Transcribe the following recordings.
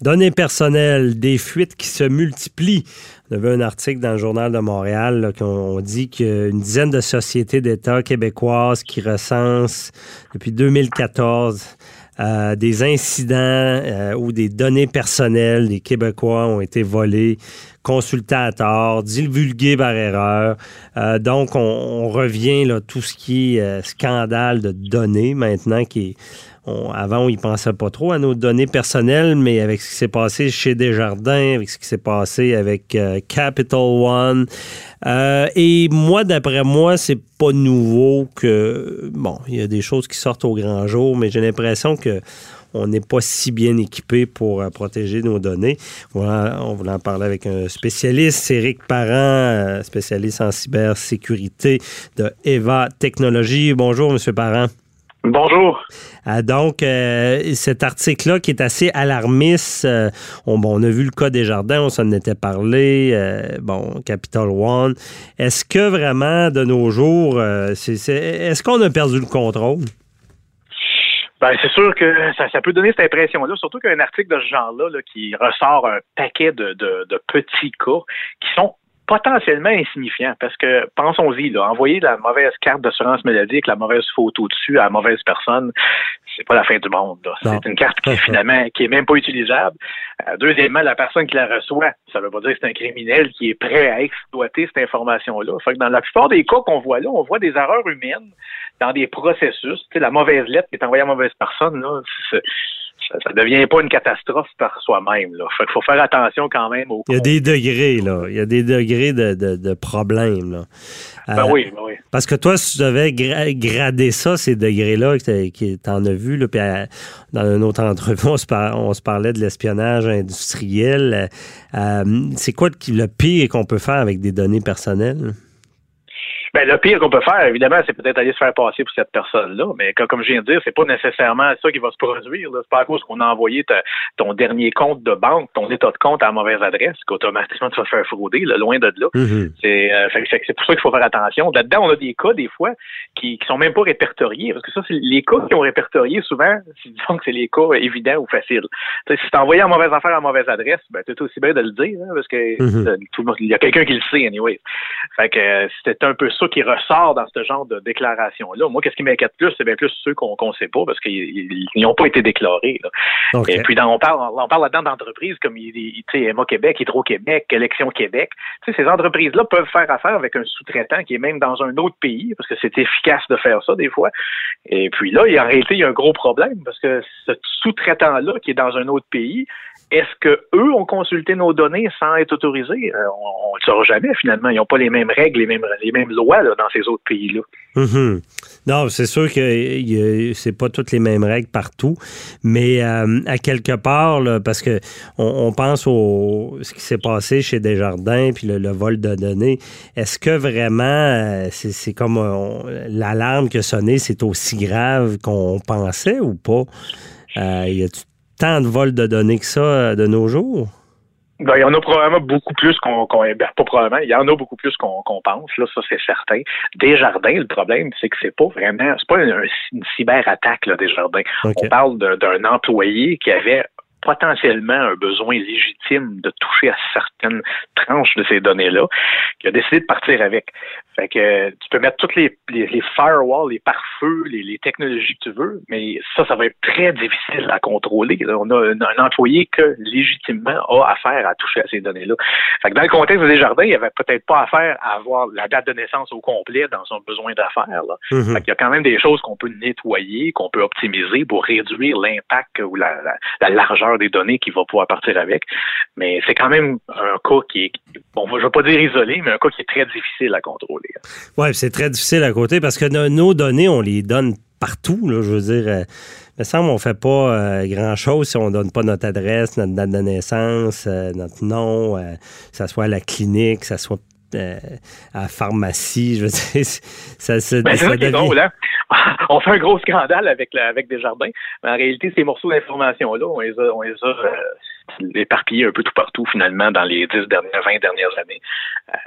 Données personnelles, des fuites qui se multiplient. On avait un article dans le Journal de Montréal là, on dit qu'une dizaine de sociétés d'État québécoises qui recensent depuis 2014 euh, des incidents euh, où des données personnelles des Québécois ont été volées, consultées à tort, divulguées par erreur. Euh, donc, on, on, revient là tout ce qui est scandale de données maintenant qui est avant, on y pensait pas trop à nos données personnelles, mais avec ce qui s'est passé chez Desjardins, avec ce qui s'est passé avec euh, Capital One, euh, et moi, d'après moi, c'est pas nouveau que bon, il y a des choses qui sortent au grand jour, mais j'ai l'impression que on n'est pas si bien équipé pour euh, protéger nos données. Voilà, on voulait en parler avec un spécialiste, Éric Parent, spécialiste en cybersécurité de Eva Technologies. Bonjour, Monsieur Parent. Bonjour. Ah, donc, euh, cet article-là qui est assez alarmiste, euh, on, bon, on, a vu le cas des jardins, on s'en était parlé, euh, bon, Capital One. Est-ce que vraiment, de nos jours, est-ce qu'on a perdu le contrôle? Ben, c'est sûr que ça, ça, peut donner cette impression-là, surtout qu'un article de ce genre-là là, qui ressort un paquet de, de, de petits cas qui sont potentiellement insignifiant parce que pensons-y, là, envoyer la mauvaise carte d'assurance maladie avec la mauvaise photo dessus à la mauvaise personne, c'est pas la fin du monde. C'est une carte qui finalement qui est même pas utilisable. Euh, deuxièmement, la personne qui la reçoit, ça veut pas dire que c'est un criminel qui est prêt à exploiter cette information-là. Fait que dans la plupart des cas qu'on voit là, on voit des erreurs humaines dans des processus. Tu sais, la mauvaise lettre qui est envoyée à la mauvaise personne, là, ça, ne devient pas une catastrophe par soi-même. Il faut faire attention quand même au. Il y a des degrés, là. Il y a des degrés de, de, de problèmes. Là. Ben euh, oui, ben oui. Parce que toi, si tu devais grader ça, ces degrés-là, que tu en as vu, là, puis dans une autre entrevue, on se, parlait de l'espionnage industriel. Euh, c'est quoi le pire qu'on peut faire avec des données personnelles? Ben, le pire qu'on peut faire, évidemment, c'est peut-être aller se faire passer pour cette personne-là, mais comme, je viens de dire, c'est pas nécessairement ça qui va se produire. C'est pas à cause qu'on a envoyé ton dernier compte de banque, ton état de compte à la mauvaise adresse qu'automatiquement tu vas te faire frauder, loin de là. Mm-hmm. Euh, c'est pour ça qu'il faut faire attention. Là-dedans, on a des cas, des fois, qui, qui sont même pas répertoriés, parce que ça, c'est les cas qui ont répertoriés, souvent, disons que c'est les cas évidents ou faciles. si tu as envoyé à mauvaise affaire à mauvaise adresse, ben, tu aussi bien de le dire, hein, parce que mm-hmm. tout le monde, il y a quelqu'un qui le sait, anyway. Fait que euh, c'était un peu ça qui ressort dans ce genre de déclaration-là. Moi, qu'est-ce qui m'inquiète plus, c'est bien plus ceux qu'on ne sait pas parce qu'ils n'ont pas été déclarés. Et puis, dans, on parle, on parle là-dedans d'entreprises comme Emma Québec, Hydro-Québec, Élection Québec. ces entreprises-là peuvent faire affaire avec un sous-traitant qui est même dans un autre pays parce que c'est efficace de faire ça des fois. Et puis là, en réalité, il y a un gros problème parce que ce sous-traitant-là qui est dans un autre pays, est-ce que eux ont consulté nos données sans être autorisés? Euh, on ne le saura jamais finalement. Ils n'ont pas les mêmes règles, les mêmes, les mêmes lois dans ces autres pays-là. Mm-hmm. Non, c'est sûr que c'est pas toutes les mêmes règles partout, mais euh, à quelque part, parce que on, pense au ce qui s'est passé chez Desjardins puis le, vol de données. Est-ce que vraiment euh, c'est comme l'alarme qui a sonné, c'est aussi grave qu'on pensait ou pas? Euh, y a tant de vols de données que ça euh, de nos jours? Ben, il y en a probablement beaucoup plus qu'on, ben, pas probablement, il y en a beaucoup plus qu'on, pense, là, ça c'est certain. Desjardins, le problème, c'est que c'est pas vraiment, c'est pas une, une cyberattaque, là, Desjardins. On parle d'un employé qui avait potentiellement un besoin légitime de toucher à certaines tranches de ces données-là, qui a décidé de partir avec. Fait que tu peux mettre toutes les, les, firewalls, les pare-feux, les, technologies que tu veux, mais ça, ça va être très difficile à contrôler. On a un, employé que légitimement a affaire à toucher à ces données-là. Fait que dans le contexte des jardins, il n'y avait peut-être pas affaire à avoir la date de naissance au complet dans son besoin d'affaires. Mm-hmm. Fait qu'il y a quand même des choses qu'on peut nettoyer, qu'on peut optimiser pour réduire l'impact ou la, la largeur des données qui va pouvoir partir avec. Mais c'est quand même un cas qui est, bon, je ne vais pas dire isolé, mais un cas qui est très difficile à contrôler. Oui, c'est très difficile à côté parce que nos données, on les donne partout. Là, je veux dire, euh, il me semble qu'on fait pas euh, grand-chose si on donne pas notre adresse, notre date de naissance, euh, notre nom, que ce soit à la clinique, que ce soit à la pharmacie. Je veux dire, ça, ça, ben, ça drôle, hein? on fait un gros scandale avec, la, avec Desjardins, mais en réalité, ces morceaux d'information-là, on les a, on les a éparpillé un peu tout partout finalement dans les 10 dernières, 20 dernières années.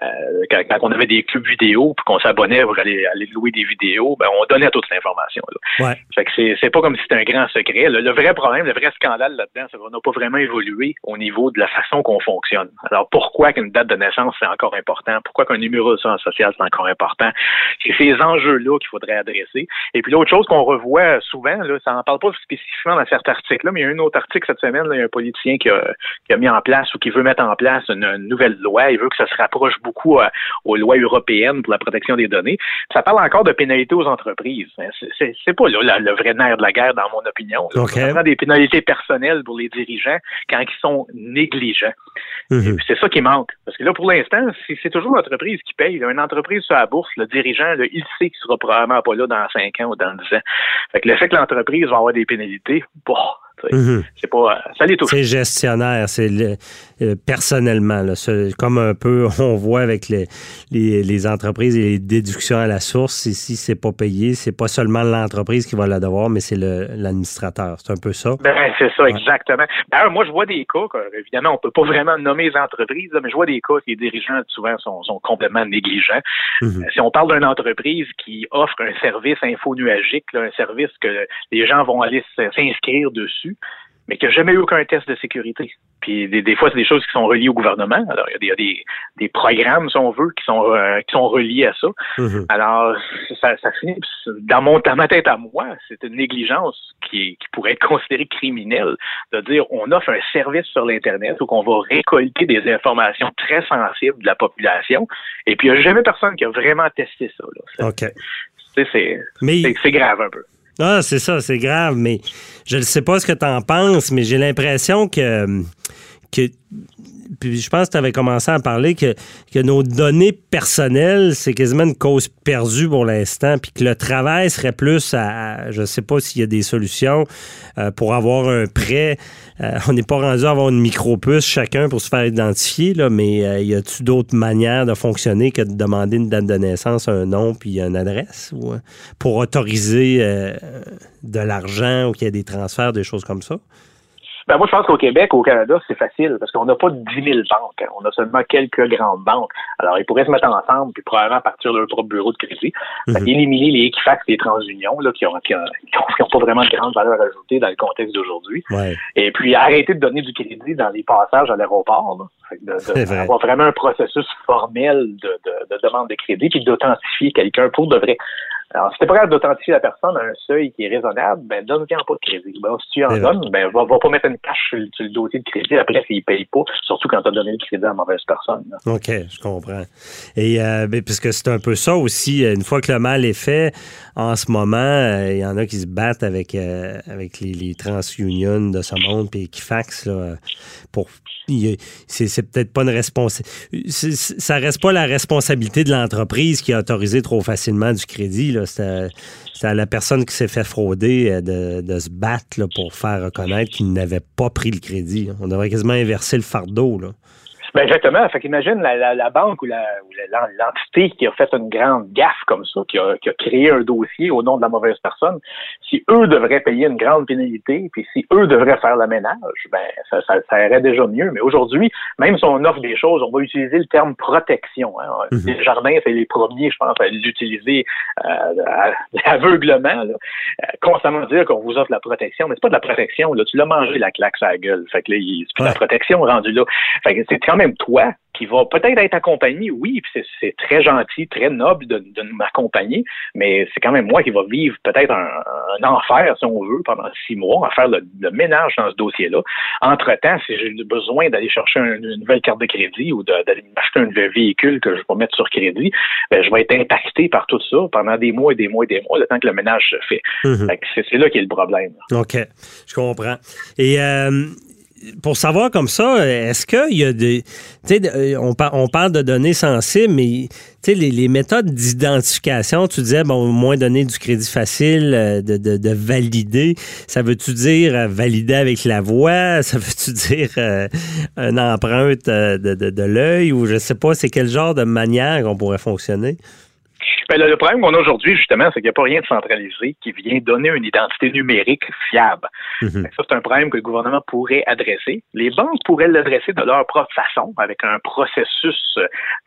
Euh, quand, on avait des clubs vidéo puis qu'on s'abonnait pour aller, aller louer des vidéos, ben on donnait toute l'information. Ouais. Fait que c'est, c'est pas comme si c'était un grand secret. Le, vrai problème, le vrai scandale là-dedans, c'est qu'on n'a pas vraiment évolué au niveau de la façon qu'on fonctionne. Alors pourquoi qu'une date de naissance c'est encore important? Pourquoi qu'un numéro de sens social c'est encore important? C'est ces enjeux-là qu'il faudrait adresser. Et puis l'autre chose qu'on revoit souvent, là, ça n'en parle pas spécifiquement dans certains articles-là, mais il y a un autre article cette semaine, là, il y a un politicien qui qui a, mis en place ou qui veut mettre en place une, nouvelle loi. Il veut que ça se rapproche beaucoup aux lois européennes pour la protection des données. Ça parle encore de pénalités aux entreprises. Hein, c'est pas là, le vrai nerf de la guerre, dans mon opinion. Okay. des pénalités personnelles pour les dirigeants quand ils sont négligents. Mhm. C'est ça qui manque. Parce que là, pour l'instant, c'est toujours l'entreprise qui paye. Une entreprise sur la bourse, le dirigeant, il sait qu'il sera probablement pas là dans 5 ans ou dans 10 ans. Fait que le fait que l'entreprise va avoir des pénalités, bon, Mhm. C'est pas. Ça les C'est gestionnaire, c'est euh, personnellement. Là, comme un peu, on voit avec les, les, entreprises et les déductions à la source, ici, c'est pas payé. C'est pas seulement l'entreprise qui va la devoir, mais c'est l'administrateur. C'est un peu ça. Ben, c'est ça, exactement. D'ailleurs, moi, je vois des cas, évidemment, on peut pas vraiment nommer les entreprises, mais je vois des cas que les dirigeants, souvent, sont, sont complètement négligents. Mhm. Euh, si on parle d'une entreprise qui offre un service infonuagique, un service que les gens vont aller s'inscrire dessus, mais qui n'a jamais eu aucun test de sécurité. Puis des, fois, c'est des choses qui sont reliées au gouvernement. Alors, il y a des, des, programmes, si on veut, qui sont euh, qui sont reliés à ça. Mm-hmm. Alors, ça, ça finit dans mon dans ma tête à moi, c'est une négligence qui, qui pourrait être considérée criminelle de dire on offre un service sur l'Internet où qu'on va récolter des informations très sensibles de la population. Et puis il n'y a jamais personne qui a vraiment testé ça. Là. OK. C'est grave un peu. Ah, c'est ça, c'est grave, mais je ne sais pas ce que tu en penses, mais j'ai l'impression que, que puis je pense que tu avais commencé à parler que, que nos données personnelles, c'est quasiment une cause perdue pour l'instant, puis que le travail serait plus à, je ne sais pas s'il y a des solutions euh, pour avoir un prêt. Euh, on n'est pas rendu à avoir une micro-puce chacun pour se faire identifier, là, mais euh, y a-t-il d'autres manières de fonctionner que de demander une date de naissance, un nom, puis une adresse, ou, pour autoriser de l'argent ou qu'il y ait des transferts, des choses comme ça? Ben moi, je pense qu'au Québec, au Canada, c'est facile parce qu'on n'a pas 10 000 banques. Hein. On a seulement quelques grandes banques. Alors, ils pourraient se mettre ensemble puis probablement partir de leur propre bureau de crédit. Mhm. Éliminer les Equifax et les transunions là, qui n'ont qui pas vraiment de grande valeur ajoutée dans le contexte d'aujourd'hui. Et puis, arrêter de donner du crédit dans les passages à l'aéroport. De, de, avoir vraiment un processus formel de, de, de demande de crédit puis d'authentifier quelqu'un pour de vrai. Alors, si t'es pas capable d'authentifier la personne à un seuil qui est raisonnable, ben donne-lui pas de crédit. Ben, si tu en donnes, ben va, va pas mettre une cache sur, le dossier de crédit après s'il paye pas, surtout quand tu as donné le crédit à la mauvaise personne. OK, je comprends. Et euh, ben, puisque c'est un peu ça aussi, une fois que le mal est fait, en ce moment, euh, il y en a qui se battent avec, euh, avec les, les TransUnion de ce monde puis qui faxent là, pour c'est peut-être pas une responsabilité. Ça reste pas la responsabilité de l'entreprise qui a autorisé trop facilement du crédit. C'est à la personne qui s'est fait frauder euh, de, se battre pour faire reconnaître qu'il n'avait pas pris le crédit. On devrait quasiment inverser le fardeau. Ben exactement. Fait qu'imagine la, la, la, banque ou l'entité qui a fait une grande gaffe comme ça, qui a, qui a, créé un dossier au nom de la mauvaise personne. Si eux devraient payer une grande pénalité, puis si eux devraient faire le ménage, ben ça, ça, ça irait déjà mieux. Mais aujourd'hui, même si on offre des choses, on va utiliser le terme protection. Hein. Mhm. Les jardins, c'est les premiers, je pense, à l'utiliser euh, aveuglement, là. Euh, constamment dire qu'on vous offre la protection, mais c'est pas de la protection. Là, tu l'as mangé la claque à la gueule. Fait que là, c'est plus la protection rendue là. Fait que c'est quand même toi qui va peut-être être accompagné, oui, c'est très gentil, très noble de, de m'accompagner, mais c'est quand même moi qui va vivre peut-être un, enfer, si on veut, pendant six mois, à faire le, ménage dans ce dossier-là. Entre-temps, si j'ai besoin d'aller chercher une nouvelle carte de crédit ou d'aller m'acheter un véhicule que je vais mettre sur crédit, ben, je vais être impacté par tout ça pendant des mois et des mois et des mois, le temps que le ménage se fait. Mhm. C'est là a le problème. OK, je comprends. Et euh, pour savoir comme ça, est-ce qu'il y a des. Sais, on, on, parle de données sensibles, mais sais, les, méthodes d'identification, tu disais, bon, moins donner du crédit facile, euh, de, de, valider. Ça veut-tu dire euh, valider avec la voix? Ça veut-tu dire euh, une empreinte de, de l'œil? Ou je sais pas, c'est quel genre de manière qu'on pourrait fonctionner? Ben, le, problème qu'on a aujourd'hui, justement, c'est qu'il n'y a pas rien de centralisé qui vient donner une identité numérique fiable. Mhm. Ça, c'est un problème que le gouvernement pourrait adresser. Les banques pourraient l'adresser de leur propre façon, avec un processus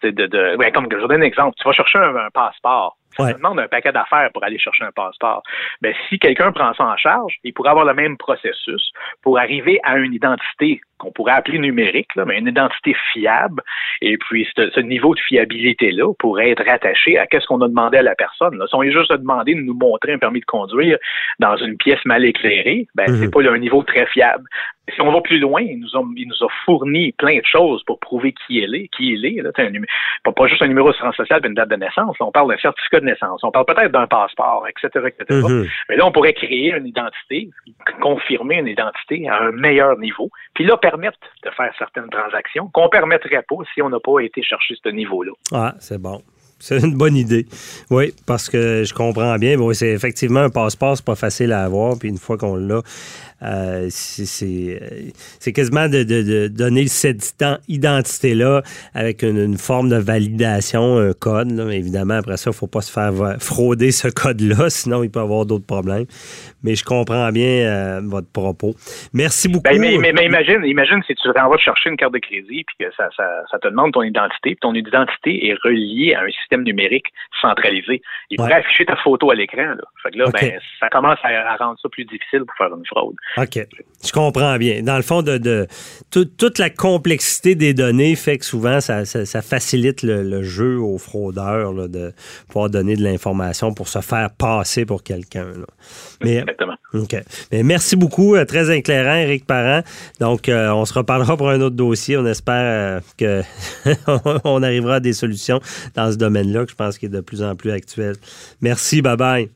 de... de, de ben, comme je vous donne un exemple. Tu vas chercher un passeport. Ça demande un paquet d'affaires pour aller chercher un passeport. Ben, si quelqu'un prend ça en charge, il pourrait avoir le même processus pour arriver à une identité qu'on pourrait appeler numérique, là, mais une identité fiable. Et puis, ce, niveau de fiabilité-là pourrait être rattaché à qu'est-ce qu'on a demandé à la personne. Là. Si on est juste demandé de nous montrer un permis de conduire dans une pièce mal éclairée, ben, c'est mhm. pas un niveau très fiable. Si on va plus loin, il nous, a, il nous a fourni plein de choses pour prouver qui il est, qui il est. Là, un, pas, juste un numéro de social et une date de naissance. on parle d'un certificat de naissance. On parle peut-être d'un passeport, etc., etc. Mhm. Mais là, on pourrait créer une identité, confirmer une identité à un meilleur niveau, puis là, permettre de faire certaines transactions qu'on permettrait pas si on n'a pas été chercher ce niveau-là. Ah, c'est bon. C'est une bonne idée. Oui, parce que je comprends bien. Oui, c'est effectivement un passeport, c'est pas facile à avoir. Puis une fois qu'on l'a, euh, c'est quasiment de, donner cette identité-là avec une, forme de validation, un code. Évidemment, après ça, il ne faut pas se faire frauder ce code-là, sinon il peut y avoir d'autres problèmes. Mais je comprends bien euh, votre propos. Merci beaucoup. Ben, mais, imagine, imagine si tu vas chercher une carte de crédit puis que ça, te demande ton identité, puis ton identité est reliée à un système numérique centralisé. Il pourrait afficher ta photo à l'écran. Fait que là, ben, ça commence à rendre ça plus difficile pour faire une fraude. OK. Je comprends bien. Dans le fond, de, toute la complexité des données fait que souvent, ça, facilite le, jeu aux fraudeurs de pouvoir donner de l'information pour se faire passer pour quelqu'un. Exactement. OK. Mais merci beaucoup. Euh, très éclairant, Éric Parent. Donc, euh, on se reparlera pour un autre dossier. On espère euh, qu'on arrivera à des solutions dans ce domaine-là, que je pense qu'il est de plus en plus actuel. Merci. Bye-bye.